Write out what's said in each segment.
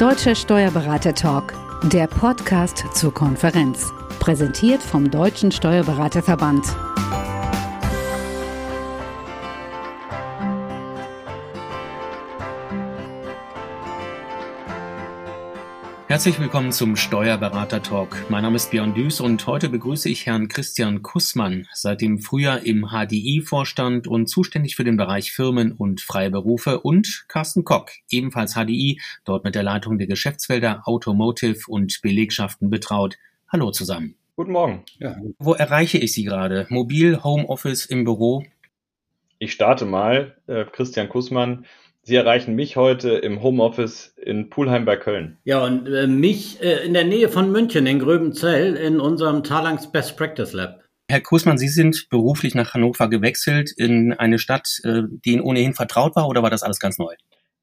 Deutscher Steuerberater Talk, der Podcast zur Konferenz. Präsentiert vom Deutschen Steuerberaterverband. Herzlich willkommen zum Steuerberater Talk. Mein Name ist Björn Düß und heute begrüße ich Herrn Christian Kussmann, seit dem Frühjahr im HDI-Vorstand und zuständig für den Bereich Firmen und freie Berufe und Carsten Kock, ebenfalls HDI, dort mit der Leitung der Geschäftsfelder Automotive und Belegschaften betraut. Hallo zusammen. Guten Morgen. Ja. Wo erreiche ich Sie gerade? Mobil, Homeoffice, im Büro? Ich starte mal. Äh, Christian Kussmann, Sie erreichen mich heute im Homeoffice in Pulheim bei Köln. Ja, und äh, mich äh, in der Nähe von München in Gröbenzell in unserem Talangs Best Practice Lab. Herr Kussmann, Sie sind beruflich nach Hannover gewechselt in eine Stadt, äh, die Ihnen ohnehin vertraut war, oder war das alles ganz neu?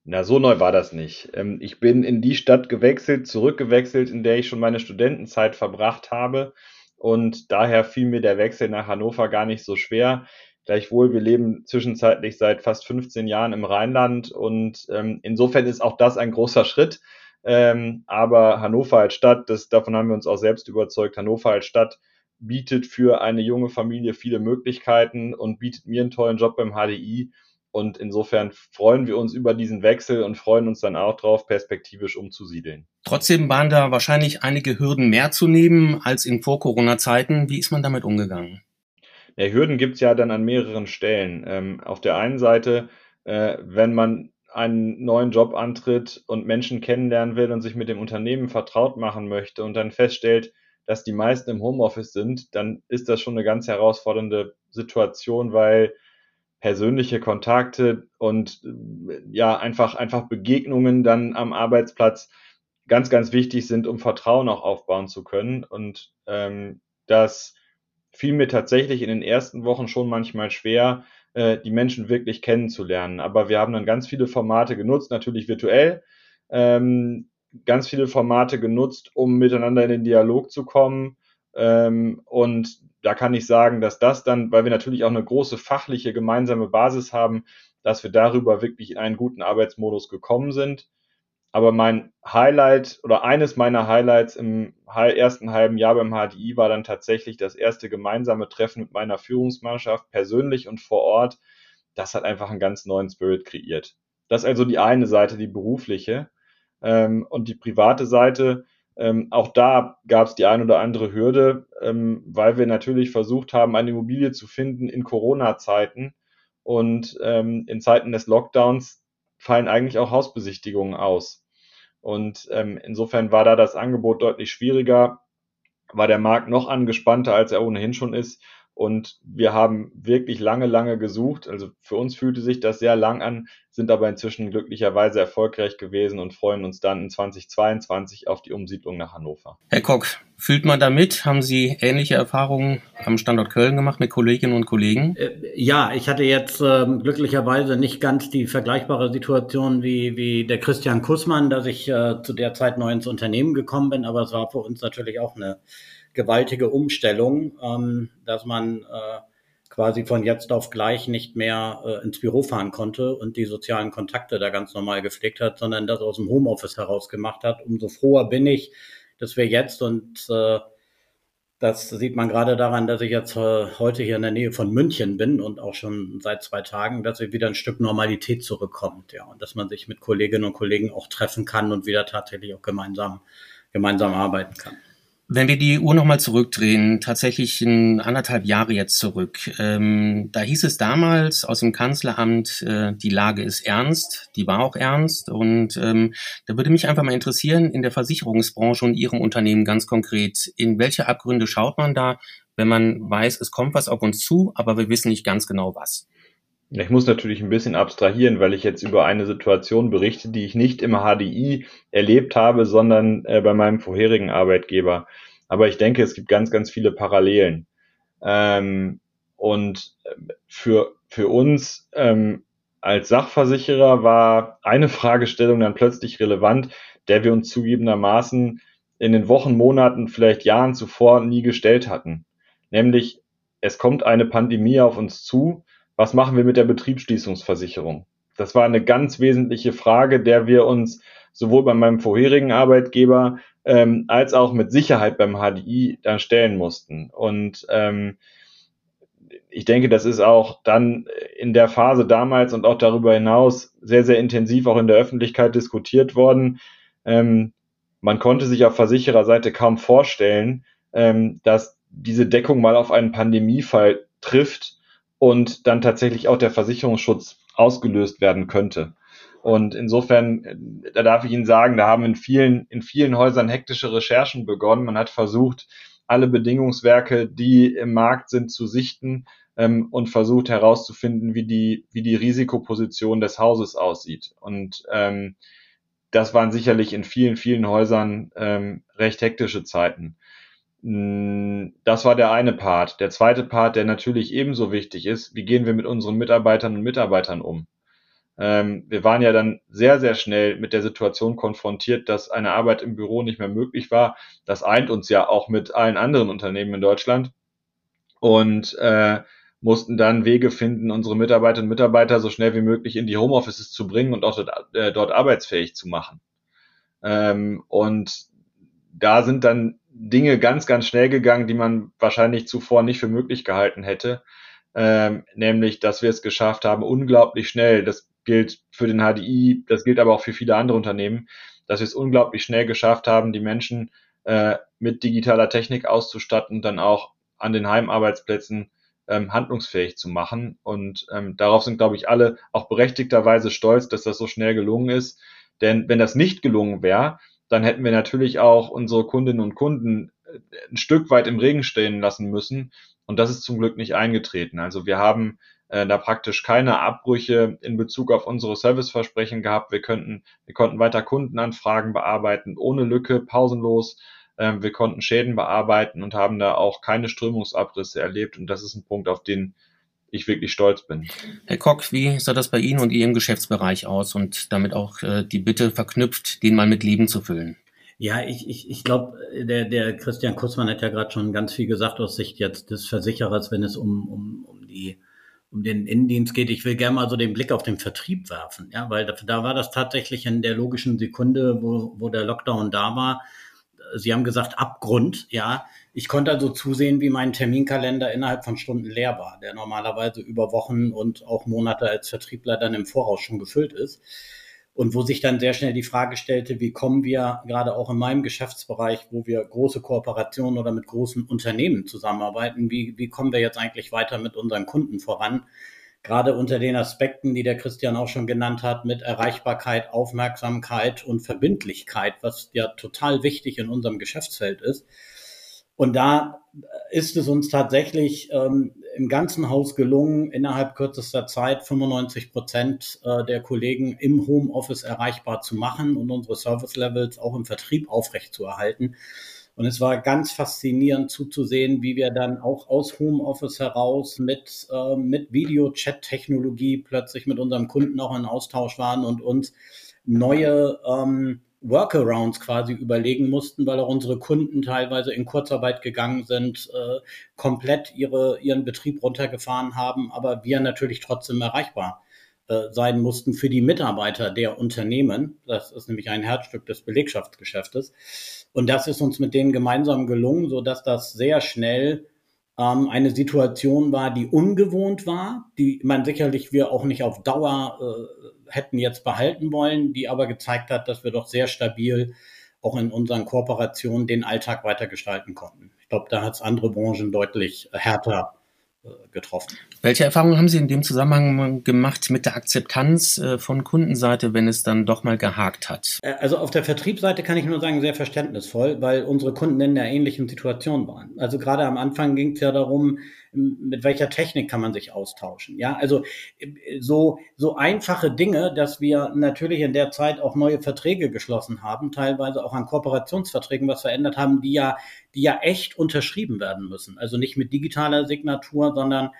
Na, so neu war das nicht. Ähm, ich bin in die Stadt gewechselt, zurückgewechselt, in der ich schon meine Studentenzeit verbracht habe. Und daher fiel mir der Wechsel nach Hannover gar nicht so schwer. Gleichwohl, wir leben zwischenzeitlich seit fast 15 Jahren im Rheinland und ähm, insofern ist auch das ein großer Schritt. Ähm, aber Hannover als Stadt, das, davon haben wir uns auch selbst überzeugt, Hannover als Stadt bietet für eine junge Familie viele Möglichkeiten und bietet mir einen tollen Job beim HDI. Und insofern freuen wir uns über diesen Wechsel und freuen uns dann auch darauf, perspektivisch umzusiedeln. Trotzdem waren da wahrscheinlich einige Hürden mehr zu nehmen als in Vor-Corona-Zeiten. Wie ist man damit umgegangen? Ja, Hürden gibt es ja dann an mehreren Stellen. Ähm, auf der einen Seite, äh, wenn man einen neuen Job antritt und Menschen kennenlernen will und sich mit dem Unternehmen vertraut machen möchte und dann feststellt, dass die meisten im Homeoffice sind, dann ist das schon eine ganz herausfordernde Situation, weil persönliche Kontakte und ja einfach einfach Begegnungen dann am Arbeitsplatz ganz ganz wichtig sind, um Vertrauen auch aufbauen zu können und ähm, das fiel mir tatsächlich in den ersten Wochen schon manchmal schwer, äh, die Menschen wirklich kennenzulernen. Aber wir haben dann ganz viele Formate genutzt, natürlich virtuell, ähm, ganz viele Formate genutzt, um miteinander in den Dialog zu kommen. Ähm, und da kann ich sagen, dass das dann, weil wir natürlich auch eine große fachliche gemeinsame Basis haben, dass wir darüber wirklich in einen guten Arbeitsmodus gekommen sind. Aber mein Highlight oder eines meiner Highlights im ersten halben Jahr beim HDI war dann tatsächlich das erste gemeinsame Treffen mit meiner Führungsmannschaft, persönlich und vor Ort. Das hat einfach einen ganz neuen Spirit kreiert. Das ist also die eine Seite, die berufliche. Ähm, und die private Seite, ähm, auch da gab es die ein oder andere Hürde, ähm, weil wir natürlich versucht haben, eine Immobilie zu finden in Corona-Zeiten. Und in Zeiten des Lockdowns fallen eigentlich auch Hausbesichtigungen aus. Und ähm, insofern war da das Angebot deutlich schwieriger, war der Markt noch angespannter, als er ohnehin schon ist. Und wir haben wirklich lange, lange gesucht. Also für uns fühlte sich das sehr lang an, sind aber inzwischen glücklicherweise erfolgreich gewesen und freuen uns dann in 2022 auf die Umsiedlung nach Hannover. Herr Kock, fühlt man damit? Haben Sie ähnliche Erfahrungen am Standort Köln gemacht mit Kolleginnen und Kollegen? Äh, ja, ich hatte jetzt äh, glücklicherweise nicht ganz die vergleichbare Situation wie, wie der Christian Kussmann, dass ich äh, zu der Zeit neu ins Unternehmen gekommen bin, aber es war für uns natürlich auch eine gewaltige Umstellung, ähm, dass man äh, quasi von jetzt auf gleich nicht mehr äh, ins Büro fahren konnte und die sozialen Kontakte da ganz normal gepflegt hat, sondern das aus dem Homeoffice heraus gemacht hat. Umso froher bin ich, dass wir jetzt und äh, das sieht man gerade daran, dass ich jetzt äh, heute hier in der Nähe von München bin und auch schon seit zwei Tagen, dass wieder ein Stück Normalität zurückkommt, ja, und dass man sich mit Kolleginnen und Kollegen auch treffen kann und wieder tatsächlich auch gemeinsam gemeinsam arbeiten kann. Wenn wir die Uhr nochmal zurückdrehen, tatsächlich in anderthalb Jahre jetzt zurück, ähm, da hieß es damals aus dem Kanzleramt, äh, die Lage ist ernst, die war auch ernst. Und ähm, da würde mich einfach mal interessieren, in der Versicherungsbranche und Ihrem Unternehmen ganz konkret, in welche Abgründe schaut man da, wenn man weiß, es kommt was auf uns zu, aber wir wissen nicht ganz genau was? Ich muss natürlich ein bisschen abstrahieren, weil ich jetzt über eine Situation berichte, die ich nicht im HDI erlebt habe, sondern äh, bei meinem vorherigen Arbeitgeber. Aber ich denke, es gibt ganz, ganz viele Parallelen. Ähm, und äh, für, für uns ähm, als Sachversicherer war eine Fragestellung dann plötzlich relevant, der wir uns zugegebenermaßen in den Wochen, Monaten, vielleicht Jahren zuvor nie gestellt hatten. Nämlich, es kommt eine Pandemie auf uns zu was machen wir mit der Betriebsschließungsversicherung? Das war eine ganz wesentliche Frage, der wir uns sowohl bei meinem vorherigen Arbeitgeber ähm, als auch mit Sicherheit beim HDI dann stellen mussten. Und ähm, ich denke, das ist auch dann in der Phase damals und auch darüber hinaus sehr, sehr intensiv auch in der Öffentlichkeit diskutiert worden. Ähm, man konnte sich auf Versichererseite kaum vorstellen, ähm, dass diese Deckung mal auf einen Pandemiefall trifft und dann tatsächlich auch der Versicherungsschutz ausgelöst werden könnte. Und insofern, äh, da darf ich Ihnen sagen, da haben in vielen, in vielen Häusern hektische Recherchen begonnen. Man hat versucht, alle Bedingungswerke, die im Markt sind, zu sichten ähm, und versucht herauszufinden, wie die, wie die Risikoposition des Hauses aussieht. Und ähm, das waren sicherlich in vielen, vielen Häusern ähm, recht hektische Zeiten. Mm, das war der eine Part. Der zweite Part, der natürlich ebenso wichtig ist, wie gehen wir mit unseren Mitarbeitern und Mitarbeitern um? Ähm, wir waren ja dann sehr, sehr schnell mit der Situation konfrontiert, dass eine Arbeit im Büro nicht mehr möglich war. Das eint uns ja auch mit allen anderen Unternehmen in Deutschland. Und äh, mussten dann Wege finden, unsere Mitarbeiterinnen und Mitarbeiter so schnell wie möglich in die Homeoffices zu bringen und auch dort, äh, dort arbeitsfähig zu machen. Ähm, und da sind dann Dinge ganz, ganz schnell gegangen, die man wahrscheinlich zuvor nicht für möglich gehalten hätte. Ähm, nämlich, dass wir es geschafft haben, unglaublich schnell, das gilt für den HDI, das gilt aber auch für viele andere Unternehmen, dass wir es unglaublich schnell geschafft haben, die Menschen äh, mit digitaler Technik auszustatten, dann auch an den Heimarbeitsplätzen ähm, handlungsfähig zu machen. Und ähm, darauf sind, glaube ich, alle auch berechtigterweise stolz, dass das so schnell gelungen ist. Denn wenn das nicht gelungen wäre, dann hätten wir natürlich auch unsere Kundinnen und Kunden äh, ein Stück weit im Regen stehen lassen müssen. Und das ist zum Glück nicht eingetreten. Also wir haben äh, da praktisch keine Abbrüche in Bezug auf unsere Serviceversprechen gehabt. Wir könnten, wir konnten weiter Kundenanfragen bearbeiten, ohne Lücke, pausenlos. Ähm, wir konnten Schäden bearbeiten und haben da auch keine Strömungsabrisse erlebt. Und das ist ein Punkt, auf den ich wirklich stolz bin. Herr Kock, wie sah das bei Ihnen und Ihrem Geschäftsbereich aus und damit auch äh, die Bitte verknüpft, den mal mit Leben zu füllen? Ja, ich, ich, ich glaube, der, der Christian Kurzmann hat ja gerade schon ganz viel gesagt aus Sicht jetzt des Versicherers, wenn es um, um, um die um den Innendienst geht. Ich will gerne mal so den Blick auf den Vertrieb werfen, ja, weil da, da war das tatsächlich in der logischen Sekunde, wo, wo der Lockdown da war, Sie haben gesagt Abgrund, ja. Ich konnte also zusehen, wie mein Terminkalender innerhalb von Stunden leer war, der normalerweise über Wochen und auch Monate als Vertriebler dann im Voraus schon gefüllt ist. Und wo sich dann sehr schnell die Frage stellte, wie kommen wir gerade auch in meinem Geschäftsbereich, wo wir große Kooperationen oder mit großen Unternehmen zusammenarbeiten, wie, wie kommen wir jetzt eigentlich weiter mit unseren Kunden voran? Gerade unter den Aspekten, die der Christian auch schon genannt hat, mit Erreichbarkeit, Aufmerksamkeit und Verbindlichkeit, was ja total wichtig in unserem Geschäftsfeld ist. Und da ist es uns tatsächlich ähm, im ganzen Haus gelungen, innerhalb kürzester Zeit 95 Prozent äh, der Kollegen im Homeoffice erreichbar zu machen und unsere Service Levels auch im Vertrieb aufrechtzuerhalten. Und es war ganz faszinierend zuzusehen, wie wir dann auch aus Homeoffice heraus mit, äh, mit Video-Chat-Technologie plötzlich mit unserem Kunden auch in Austausch waren und uns neue ähm, Workarounds quasi überlegen mussten, weil auch unsere Kunden teilweise in Kurzarbeit gegangen sind, äh, komplett ihre, ihren Betrieb runtergefahren haben, aber wir natürlich trotzdem erreichbar äh, sein mussten für die Mitarbeiter der Unternehmen. Das ist nämlich ein Herzstück des Belegschaftsgeschäftes. Und das ist uns mit denen gemeinsam gelungen, so dass das sehr schnell ähm, eine Situation war, die ungewohnt war, die man sicherlich wir auch nicht auf Dauer äh, hätten jetzt behalten wollen, die aber gezeigt hat, dass wir doch sehr stabil auch in unseren Kooperationen den Alltag weitergestalten konnten. Ich glaube, da hat es andere Branchen deutlich härter getroffen. Welche Erfahrungen haben Sie in dem Zusammenhang gemacht mit der Akzeptanz äh, von Kundenseite, wenn es dann doch mal gehakt hat? Äh, also auf der Vertriebsseite kann ich nur sagen, sehr verständnisvoll, weil unsere Kunden in der ähnlichen Situation waren. Also gerade am Anfang ging es ja darum, mit welcher Technik kann man sich austauschen. Ja, also so, so einfache Dinge, dass wir natürlich in der Zeit auch neue Verträge geschlossen haben, teilweise auch an Kooperationsverträgen was verändert haben, die ja, die ja echt unterschrieben werden müssen. Also nicht mit digitaler Signatur, sondern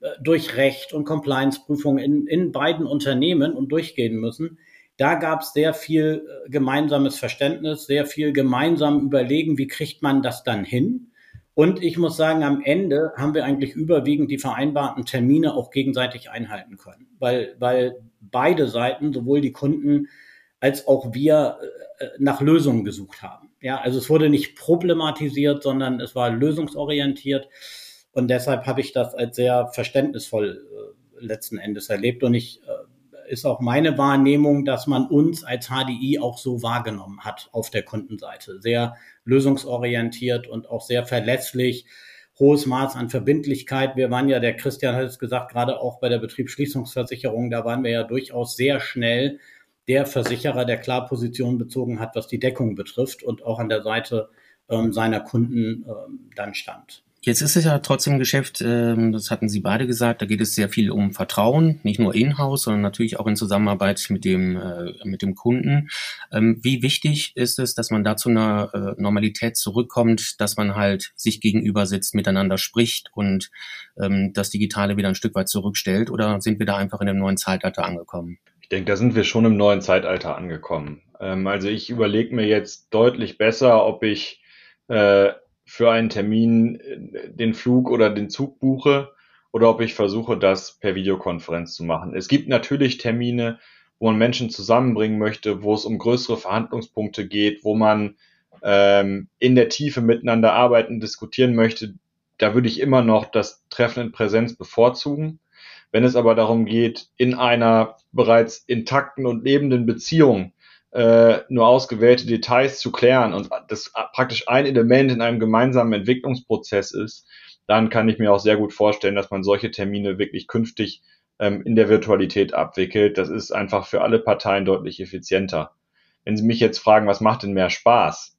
äh, durch Recht und Compliance-Prüfungen in, in beiden Unternehmen und durchgehen müssen. Da gab es sehr viel äh, gemeinsames Verständnis, sehr viel gemeinsam überlegen, wie kriegt man das dann hin. Und ich muss sagen, am Ende haben wir eigentlich überwiegend die vereinbarten Termine auch gegenseitig einhalten können, weil, weil beide Seiten, sowohl die Kunden als auch wir äh, nach Lösungen gesucht haben. Ja, also es wurde nicht problematisiert, sondern es war lösungsorientiert. Und deshalb habe ich das als sehr verständnisvoll äh, letzten Endes erlebt. Und ich äh, ist auch meine Wahrnehmung, dass man uns als HDI auch so wahrgenommen hat auf der Kundenseite. Sehr lösungsorientiert und auch sehr verlässlich. Hohes Maß an Verbindlichkeit. Wir waren ja, der Christian hat es gesagt, gerade auch bei der Betriebsschließungsversicherung, da waren wir ja durchaus sehr schnell der Versicherer, der klar Position bezogen hat, was die Deckung betrifft und auch an der Seite ähm, seiner Kunden ähm, dann stand. Jetzt ist es ja trotzdem Geschäft, ähm, das hatten Sie beide gesagt, da geht es sehr viel um Vertrauen, nicht nur in-house, sondern natürlich auch in Zusammenarbeit mit dem, äh, mit dem Kunden. Ähm, wie wichtig ist es, dass man da zu einer äh, Normalität zurückkommt, dass man halt sich gegenüber sitzt, miteinander spricht und ähm, das Digitale wieder ein Stück weit zurückstellt? Oder sind wir da einfach in einem neuen Zeitalter angekommen? Ich denke, da sind wir schon im neuen Zeitalter angekommen. Ähm, also ich überlege mir jetzt deutlich besser, ob ich äh, für einen Termin äh, den Flug oder den Zug buche oder ob ich versuche, das per Videokonferenz zu machen. Es gibt natürlich Termine, wo man Menschen zusammenbringen möchte, wo es um größere Verhandlungspunkte geht, wo man ähm, in der Tiefe miteinander arbeiten, diskutieren möchte. Da würde ich immer noch das Treffen in Präsenz bevorzugen. Wenn es aber darum geht, in einer bereits intakten und lebenden Beziehung äh, nur ausgewählte Details zu klären und das praktisch ein Element in einem gemeinsamen Entwicklungsprozess ist, dann kann ich mir auch sehr gut vorstellen, dass man solche Termine wirklich künftig ähm, in der Virtualität abwickelt. Das ist einfach für alle Parteien deutlich effizienter. Wenn Sie mich jetzt fragen, was macht denn mehr Spaß?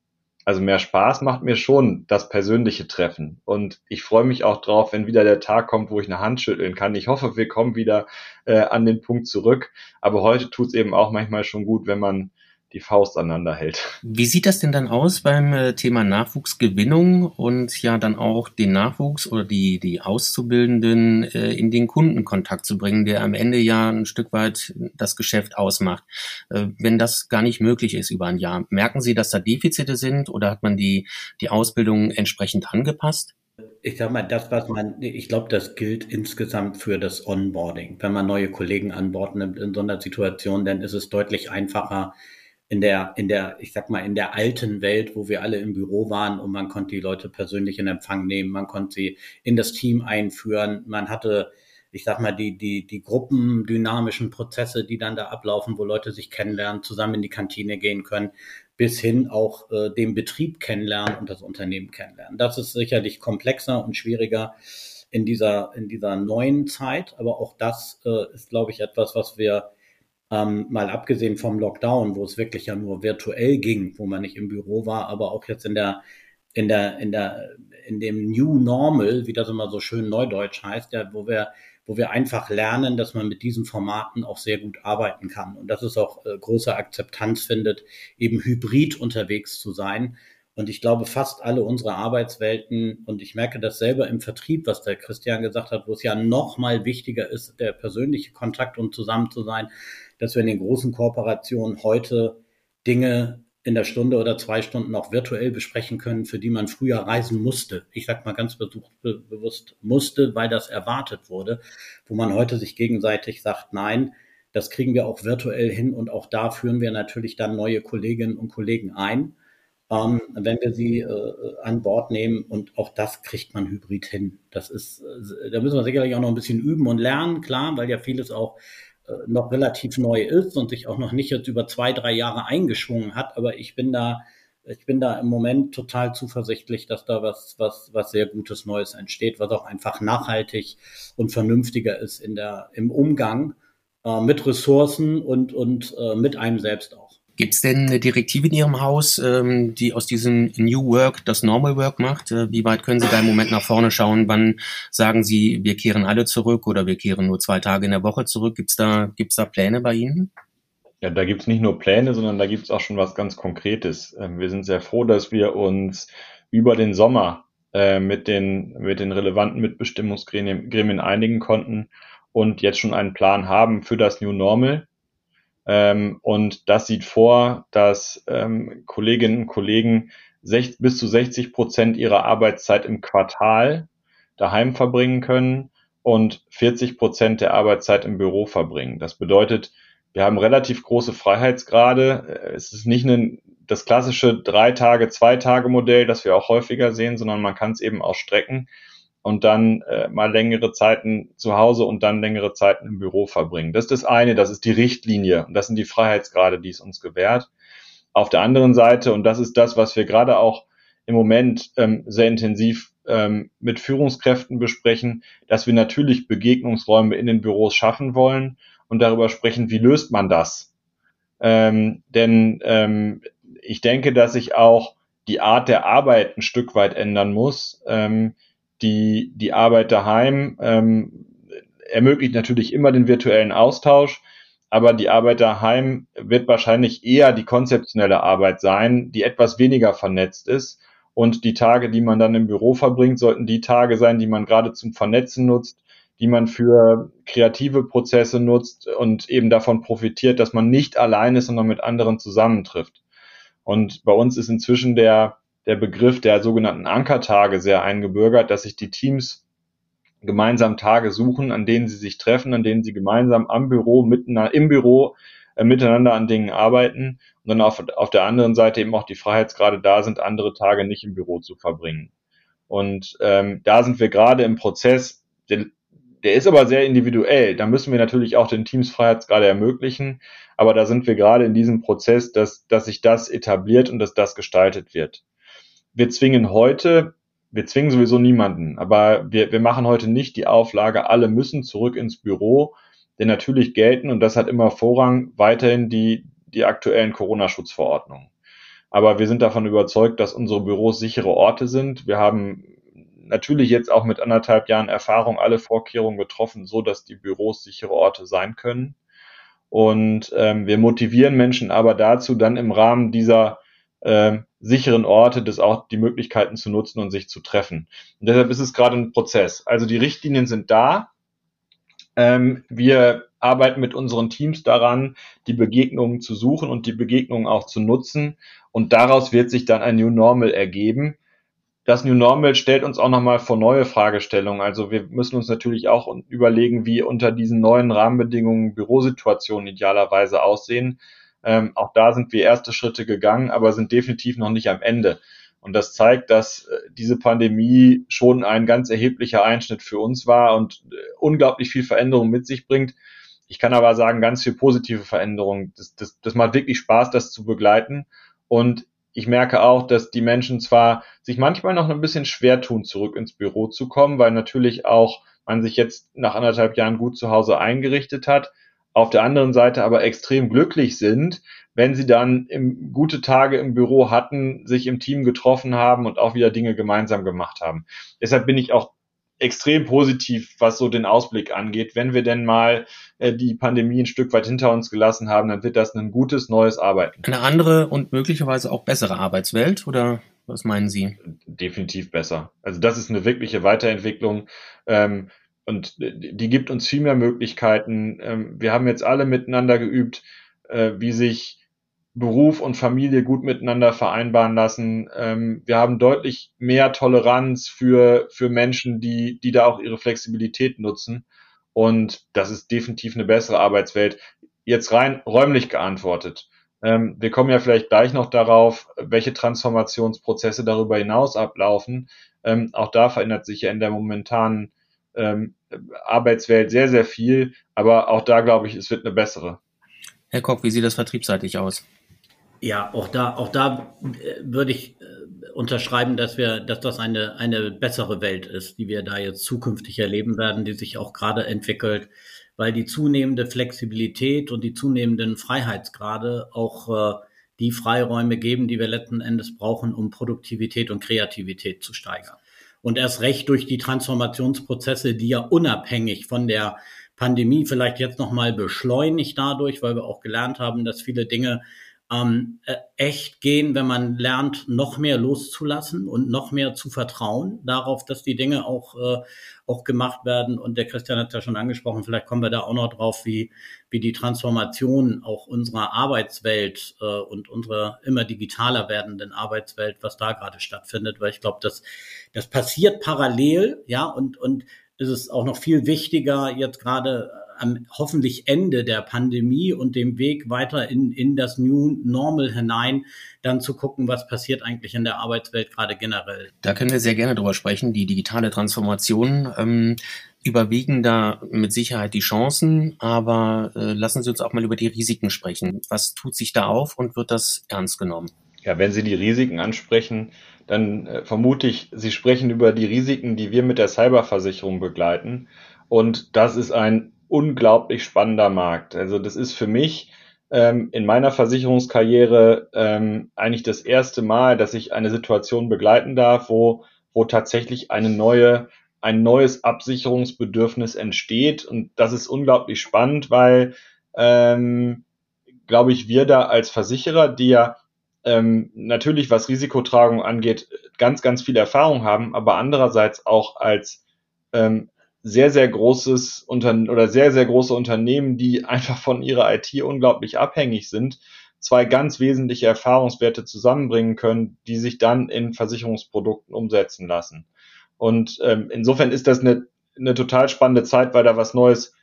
Also mehr Spaß macht mir schon das persönliche Treffen. Und ich freue mich auch drauf, wenn wieder der Tag kommt, wo ich eine Hand schütteln kann. Ich hoffe, wir kommen wieder äh, an den Punkt zurück. Aber heute tut es eben auch manchmal schon gut, wenn man die Faust aneinander hält. Wie sieht das denn dann aus beim äh, Thema Nachwuchsgewinnung und ja dann auch den Nachwuchs oder die, die Auszubildenden äh, in den Kundenkontakt zu bringen, der am Ende ja ein Stück weit das Geschäft ausmacht? Äh, wenn das gar nicht möglich ist über ein Jahr, merken Sie, dass da Defizite sind oder hat man die, die Ausbildung entsprechend angepasst? Ich sag mal, das, was man, ich glaube, das gilt insgesamt für das Onboarding. Wenn man neue Kollegen an Bord nimmt in so einer Situation, dann ist es deutlich einfacher, in der, in der, ich sag mal, in der alten Welt, wo wir alle im Büro waren und man konnte die Leute persönlich in Empfang nehmen, man konnte sie in das Team einführen, man hatte, ich sag mal, die, die, die gruppendynamischen Prozesse, die dann da ablaufen, wo Leute sich kennenlernen, zusammen in die Kantine gehen können, bis hin auch äh, den Betrieb kennenlernen und das Unternehmen kennenlernen. Das ist sicherlich komplexer und schwieriger in dieser, in dieser neuen Zeit, aber auch das äh, ist, glaube ich, etwas, was wir ähm, mal abgesehen vom Lockdown, wo es wirklich ja nur virtuell ging, wo man nicht im Büro war, aber auch jetzt in der, in der, in der, in dem New Normal, wie das immer so schön neudeutsch heißt, ja, wo wir, wo wir einfach lernen, dass man mit diesen Formaten auch sehr gut arbeiten kann und dass es auch äh, große Akzeptanz findet, eben hybrid unterwegs zu sein. Und ich glaube, fast alle unsere Arbeitswelten, und ich merke das selber im Vertrieb, was der Christian gesagt hat, wo es ja noch mal wichtiger ist, der persönliche Kontakt und zusammen zu sein, dass wir in den großen Kooperationen heute Dinge in der Stunde oder zwei Stunden auch virtuell besprechen können, für die man früher reisen musste. Ich sag mal ganz bewusst musste, weil das erwartet wurde, wo man heute sich gegenseitig sagt, nein, das kriegen wir auch virtuell hin und auch da führen wir natürlich dann neue Kolleginnen und Kollegen ein, ähm, wenn wir sie äh, an Bord nehmen und auch das kriegt man hybrid hin. Das ist, äh, da müssen wir sicherlich auch noch ein bisschen üben und lernen, klar, weil ja vieles auch äh, noch relativ neu ist und sich auch noch nicht jetzt über zwei, drei Jahre eingeschwungen hat. Aber ich bin da, ich bin da im Moment total zuversichtlich, dass da was, was, was sehr Gutes Neues entsteht, was auch einfach nachhaltig und vernünftiger ist in der, im Umgang äh, mit Ressourcen und, und äh, mit einem selbst auch. Gibt es denn eine Direktive in Ihrem Haus, ähm, die aus diesem New Work das Normal Work macht? Äh, wie weit können Sie da im Moment nach vorne schauen? Wann sagen Sie, wir kehren alle zurück oder wir kehren nur zwei Tage in der Woche zurück? Gibt es da, gibt's da Pläne bei Ihnen? Ja, da gibt es nicht nur Pläne, sondern da gibt es auch schon was ganz Konkretes. Ähm, wir sind sehr froh, dass wir uns über den Sommer äh, mit, den, mit den relevanten Mitbestimmungsgremien einigen konnten und jetzt schon einen Plan haben für das New Normal ähm, und das sieht vor, dass ähm, Kolleginnen und Kollegen sech, bis zu 60 Prozent ihrer Arbeitszeit im Quartal daheim verbringen können und 40 Prozent der Arbeitszeit im Büro verbringen. Das bedeutet, wir haben relativ große Freiheitsgrade. Es ist nicht ein, das klassische drei Tage, zwei Tage Modell, das wir auch häufiger sehen, sondern man kann es eben auch strecken und dann äh, mal längere Zeiten zu Hause und dann längere Zeiten im Büro verbringen. Das ist das eine, das ist die Richtlinie und das sind die Freiheitsgrade, die es uns gewährt. Auf der anderen Seite, und das ist das, was wir gerade auch im Moment ähm, sehr intensiv ähm, mit Führungskräften besprechen, dass wir natürlich Begegnungsräume in den Büros schaffen wollen und darüber sprechen, wie löst man das? Ähm, denn ähm, ich denke, dass sich auch die Art der Arbeit ein Stück weit ändern muss. Ähm, die, die Arbeit daheim ähm, ermöglicht natürlich immer den virtuellen Austausch, aber die Arbeit daheim wird wahrscheinlich eher die konzeptionelle Arbeit sein, die etwas weniger vernetzt ist. Und die Tage, die man dann im Büro verbringt, sollten die Tage sein, die man gerade zum Vernetzen nutzt, die man für kreative Prozesse nutzt und eben davon profitiert, dass man nicht allein ist, sondern mit anderen zusammentrifft. Und bei uns ist inzwischen der, der Begriff der sogenannten Ankertage sehr eingebürgert, dass sich die Teams gemeinsam Tage suchen, an denen sie sich treffen, an denen sie gemeinsam am Büro, miteinander, im Büro äh, miteinander an Dingen arbeiten und dann auf, auf der anderen Seite eben auch die Freiheitsgrade da sind, andere Tage nicht im Büro zu verbringen. Und ähm, da sind wir gerade im Prozess, der, der ist aber sehr individuell. Da müssen wir natürlich auch den Teams Freiheitsgrade ermöglichen, aber da sind wir gerade in diesem Prozess, dass, dass sich das etabliert und dass das gestaltet wird wir zwingen heute, wir zwingen sowieso niemanden, aber wir, wir machen heute nicht die Auflage, alle müssen zurück ins Büro, denn natürlich gelten, und das hat immer Vorrang, weiterhin die, die aktuellen Corona-Schutzverordnungen. Aber wir sind davon überzeugt, dass unsere Büros sichere Orte sind. Wir haben natürlich jetzt auch mit anderthalb Jahren Erfahrung alle Vorkehrungen getroffen, so dass die Büros sichere Orte sein können. Und ähm, wir motivieren Menschen aber dazu, dann im Rahmen dieser äh, sicheren Orte das auch die Möglichkeiten zu nutzen und sich zu treffen. Und deshalb ist es gerade ein Prozess. Also die Richtlinien sind da. Ähm, wir arbeiten mit unseren Teams daran, die Begegnungen zu suchen und die Begegnungen auch zu nutzen. Und daraus wird sich dann ein New Normal ergeben. Das New Normal stellt uns auch nochmal vor neue Fragestellungen. Also wir müssen uns natürlich auch überlegen, wie unter diesen neuen Rahmenbedingungen Bürosituationen idealerweise aussehen. Ähm, auch da sind wir erste Schritte gegangen, aber sind definitiv noch nicht am Ende. Und das zeigt, dass äh, diese Pandemie schon ein ganz erheblicher Einschnitt für uns war und äh, unglaublich viel Veränderung mit sich bringt. Ich kann aber sagen, ganz viel positive Veränderungen. Das, das, das macht wirklich Spaß, das zu begleiten. Und ich merke auch, dass die Menschen zwar sich manchmal noch ein bisschen schwer tun, zurück ins Büro zu kommen, weil natürlich auch man sich jetzt nach anderthalb Jahren gut zu Hause eingerichtet hat auf der anderen Seite aber extrem glücklich sind, wenn sie dann im, gute Tage im Büro hatten, sich im Team getroffen haben und auch wieder Dinge gemeinsam gemacht haben. Deshalb bin ich auch extrem positiv, was so den Ausblick angeht. Wenn wir denn mal äh, die Pandemie ein Stück weit hinter uns gelassen haben, dann wird das ein gutes neues Arbeiten. Eine andere und möglicherweise auch bessere Arbeitswelt oder was meinen Sie? Definitiv besser. Also das ist eine wirkliche Weiterentwicklung. Ähm, und die gibt uns viel mehr Möglichkeiten. Ähm, wir haben jetzt alle miteinander geübt, äh, wie sich Beruf und Familie gut miteinander vereinbaren lassen. Ähm, wir haben deutlich mehr Toleranz für, für Menschen, die, die da auch ihre Flexibilität nutzen. Und das ist definitiv eine bessere Arbeitswelt. Jetzt rein räumlich geantwortet. Ähm, wir kommen ja vielleicht gleich noch darauf, welche Transformationsprozesse darüber hinaus ablaufen. auch da verändert sich ja in der momentanen Arbeitswelt sehr, sehr viel, aber auch da glaube ich, es wird eine bessere. Herr Koch, wie sieht das vertriebsseitig aus? Ja, auch da, auch da äh, würde ich äh, unterschreiben, dass wir, dass das eine, eine bessere Welt ist, die wir da jetzt zukünftig erleben werden, die sich auch gerade entwickelt, weil die zunehmende Flexibilität und die zunehmenden Freiheitsgrade auch äh, die Freiräume geben, die wir letzten Endes brauchen, um Produktivität und Kreativität zu steigern. Und erst recht durch die Transformationsprozesse, die ja unabhängig von der Pandemie vielleicht jetzt nochmal beschleunigt dadurch, weil wir auch gelernt haben, dass viele Dinge ähm, äh, echt gehen, wenn man lernt, noch mehr loszulassen und noch mehr zu vertrauen darauf, dass die Dinge auch, äh, auch gemacht werden. Und der Christian hat ja schon angesprochen, vielleicht kommen wir da auch noch drauf, wie, wie die Transformation auch unserer Arbeitswelt äh, und unserer immer digitaler werdenden Arbeitswelt, was da gerade stattfindet, weil ich glaube, das, das passiert parallel, ja, und, und ist es auch noch viel wichtiger, jetzt gerade am hoffentlich Ende der Pandemie und dem Weg weiter in, in das New Normal hinein, dann zu gucken, was passiert eigentlich in der Arbeitswelt gerade generell. Da können wir sehr gerne drüber sprechen, die digitale Transformation. Ähm, überwiegen da mit Sicherheit die Chancen, aber äh, lassen Sie uns auch mal über die Risiken sprechen. Was tut sich da auf und wird das ernst genommen? Ja, wenn Sie die Risiken ansprechen, dann äh, vermute ich, Sie sprechen über die Risiken, die wir mit der Cyberversicherung begleiten. Und das ist ein unglaublich spannender Markt. Also das ist für mich ähm, in meiner Versicherungskarriere ähm, eigentlich das erste Mal, dass ich eine Situation begleiten darf, wo, wo tatsächlich eine neue, ein neues Absicherungsbedürfnis entsteht. Und das ist unglaublich spannend, weil, ähm, glaube ich, wir da als Versicherer, die ja ähm, natürlich, was Risikotragung angeht, ganz, ganz viel Erfahrung haben, aber andererseits auch als ähm, sehr, sehr großes Unternehmen oder sehr, sehr große Unternehmen, die einfach von ihrer IT unglaublich abhängig sind, zwei ganz wesentliche Erfahrungswerte zusammenbringen können, die sich dann in Versicherungsprodukten umsetzen lassen. Und ähm, insofern ist das eine, eine total spannende Zeit, weil da was Neues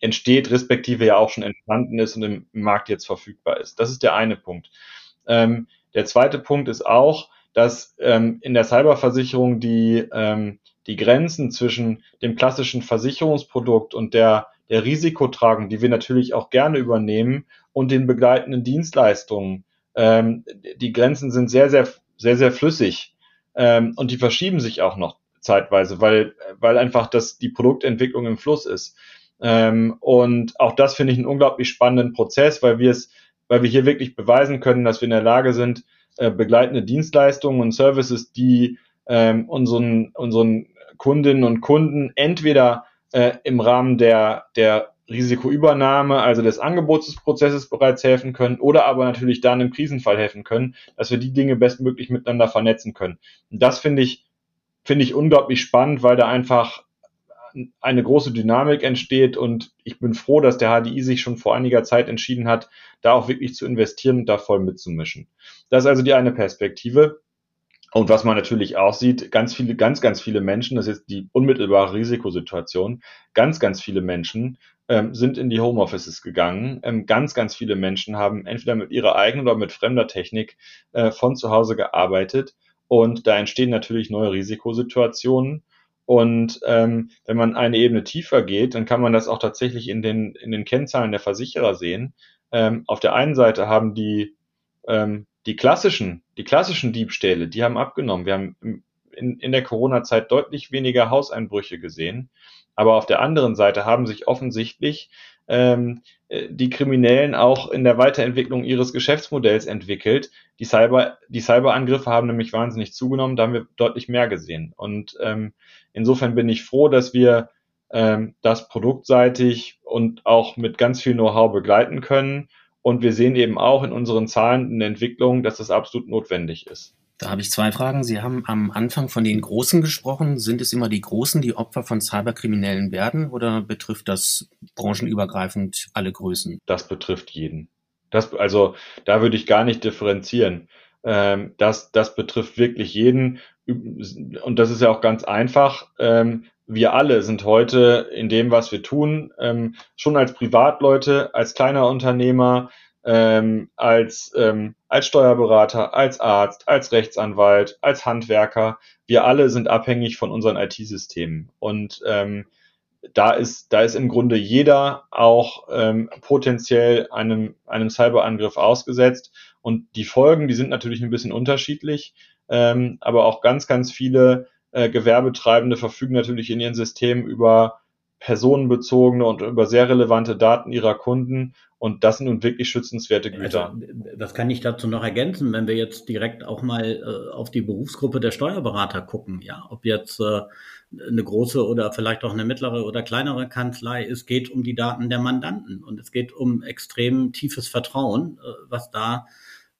entsteht, respektive ja auch schon entstanden ist und im Markt jetzt verfügbar ist. Das ist der eine Punkt. Ähm, der zweite Punkt ist auch, dass ähm, in der Cyberversicherung die, ähm, die Grenzen zwischen dem klassischen Versicherungsprodukt und der, der Risikotragung, die wir natürlich auch gerne übernehmen, und den begleitenden Dienstleistungen, ähm, die Grenzen sind sehr, sehr, sehr, sehr flüssig ähm, und die verschieben sich auch noch zeitweise, weil, weil einfach das, die Produktentwicklung im Fluss ist. Ähm, und auch das finde ich einen unglaublich spannenden Prozess, weil wir es weil wir hier wirklich beweisen können, dass wir in der Lage sind, äh, begleitende Dienstleistungen und Services, die ähm, unseren, unseren Kundinnen und Kunden entweder äh, im Rahmen der, der Risikoübernahme, also des Angebotsprozesses bereits helfen können oder aber natürlich dann im Krisenfall helfen können, dass wir die Dinge bestmöglich miteinander vernetzen können. Und das finde ich, finde ich unglaublich spannend, weil da einfach eine große Dynamik entsteht und ich bin froh, dass der HDI sich schon vor einiger Zeit entschieden hat, da auch wirklich zu investieren und da voll mitzumischen. Das ist also die eine Perspektive. Und was man natürlich auch sieht, ganz viele, ganz, ganz viele Menschen, das ist die unmittelbare Risikosituation, ganz, ganz viele Menschen ähm, sind in die Homeoffices gegangen. Ähm, ganz, ganz viele Menschen haben entweder mit ihrer eigenen oder mit fremder Technik äh, von zu Hause gearbeitet. Und da entstehen natürlich neue Risikosituationen. Und ähm, wenn man eine Ebene tiefer geht, dann kann man das auch tatsächlich in den, in den Kennzahlen der Versicherer sehen. Ähm, auf der einen Seite haben die, ähm, die klassischen, die klassischen Diebstähle, die haben abgenommen. Wir haben in, in der Corona-Zeit deutlich weniger Hauseinbrüche gesehen. Aber auf der anderen Seite haben sich offensichtlich ähm, äh, die Kriminellen auch in der Weiterentwicklung ihres Geschäftsmodells entwickelt. Die Cyber, die Cyberangriffe haben nämlich wahnsinnig zugenommen, da haben wir deutlich mehr gesehen. Und ähm, insofern bin ich froh, dass wir ähm, das produktseitig und auch mit ganz viel Know-how begleiten können. Und wir sehen eben auch in unseren Zahlen in der Entwicklung, dass das absolut notwendig ist. Da habe ich zwei Fragen. Sie haben am Anfang von den Großen gesprochen. Sind es immer die Großen, die Opfer von Cyberkriminellen werden oder betrifft das branchenübergreifend alle Größen? Das betrifft jeden. Das, also da würde ich gar nicht differenzieren. Ähm, das, das betrifft wirklich jeden. Und das ist ja auch ganz einfach. Ähm, wir alle sind heute in dem, was wir tun, ähm, schon als Privatleute, als kleiner Unternehmer, ähm, als, ähm, als Steuerberater, als Arzt, als Rechtsanwalt, als Handwerker. Wir alle sind abhängig von unseren IT-Systemen. Und ähm, da ist, da ist im Grunde jeder auch ähm, potenziell einem, einem Cyberangriff ausgesetzt. Und die Folgen, die sind natürlich ein bisschen unterschiedlich, ähm, aber auch ganz, ganz viele äh, Gewerbetreibende verfügen natürlich in ihren Systemen über personenbezogene und über sehr relevante Daten ihrer Kunden. Und das sind nun wirklich schützenswerte Güter. Also, das kann ich dazu noch ergänzen, wenn wir jetzt direkt auch mal äh, auf die Berufsgruppe der Steuerberater gucken. Ja, ob jetzt äh, eine große oder vielleicht auch eine mittlere oder kleinere Kanzlei. Es geht um die Daten der Mandanten und es geht um extrem tiefes Vertrauen, äh, was da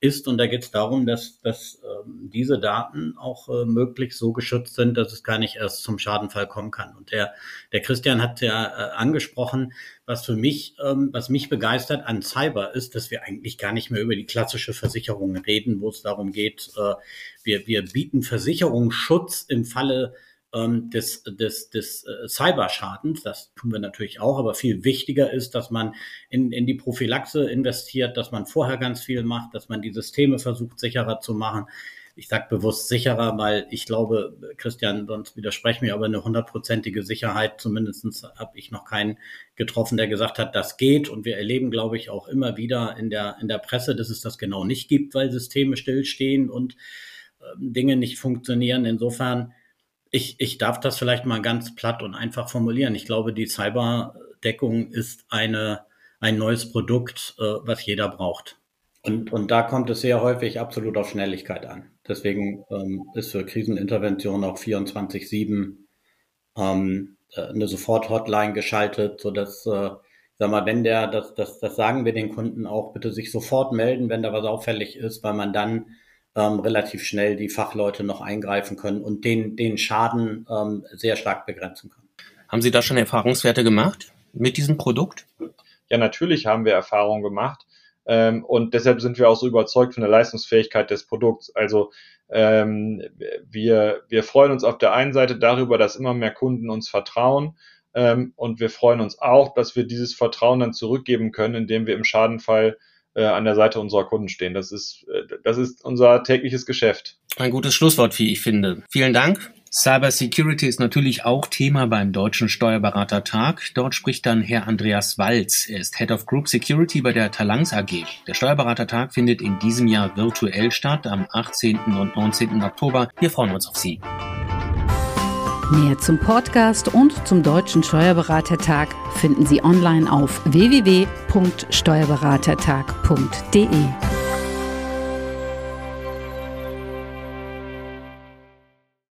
ist. Und da geht es darum, dass, dass ähm, diese Daten auch äh, möglichst so geschützt sind, dass es gar nicht erst zum Schadenfall kommen kann. Und der, der Christian hat ja äh, angesprochen, was für mich, ähm, was mich begeistert an Cyber ist, dass wir eigentlich gar nicht mehr über die klassische Versicherung reden, wo es darum geht, äh, wir, wir bieten Versicherungsschutz im Falle ähm, des, des, des äh, Cyberschadens. Das tun wir natürlich auch, aber viel wichtiger ist, dass man in, in die Prophylaxe investiert, dass man vorher ganz viel macht, dass man die Systeme versucht sicherer zu machen. Ich sage bewusst sicherer, weil ich glaube, Christian, sonst widerspreche mir, aber eine hundertprozentige Sicherheit, zumindestens habe ich noch keinen getroffen, der gesagt hat, das geht. Und wir erleben, glaube ich, auch immer wieder in der, in der Presse, dass es das genau nicht gibt, weil Systeme stillstehen und äh, Dinge nicht funktionieren. Insofern ich, ich darf das vielleicht mal ganz platt und einfach formulieren. Ich glaube, die Cyberdeckung ist eine, ein neues Produkt, äh, was jeder braucht. Und, und da kommt es sehr häufig absolut auf Schnelligkeit an. Deswegen ähm, ist für Krisenintervention auch 24-7 ähm, äh, eine Sofort-Hotline geschaltet, sodass, äh, sag mal, wenn der, das, das, das sagen wir den Kunden auch, bitte sich sofort melden, wenn da was auffällig ist, weil man dann ähm, relativ schnell die Fachleute noch eingreifen können und den, den Schaden ähm, sehr stark begrenzen können. Haben Sie da schon Erfahrungswerte gemacht mit diesem Produkt? Ja, natürlich haben wir Erfahrungen gemacht. Ähm, und deshalb sind wir auch so überzeugt von der Leistungsfähigkeit des Produkts. Also ähm, wir, wir freuen uns auf der einen Seite darüber, dass immer mehr Kunden uns vertrauen. Ähm, und wir freuen uns auch, dass wir dieses Vertrauen dann zurückgeben können, indem wir im Schadenfall äh, an der Seite unserer Kunden stehen. Das ist, äh, das ist unser tägliches Geschäft. Ein gutes Schlusswort, wie ich finde. Vielen Dank. Cyber Security ist natürlich auch Thema beim Deutschen Steuerberatertag. Dort spricht dann Herr Andreas Walz. Er ist Head of Group Security bei der Talangs AG. Der Steuerberatertag findet in diesem Jahr virtuell statt, am 18. und 19. Oktober. Wir freuen uns auf Sie. Mehr zum Podcast und zum Deutschen Steuerberatertag finden Sie online auf www.steuerberatertag.de.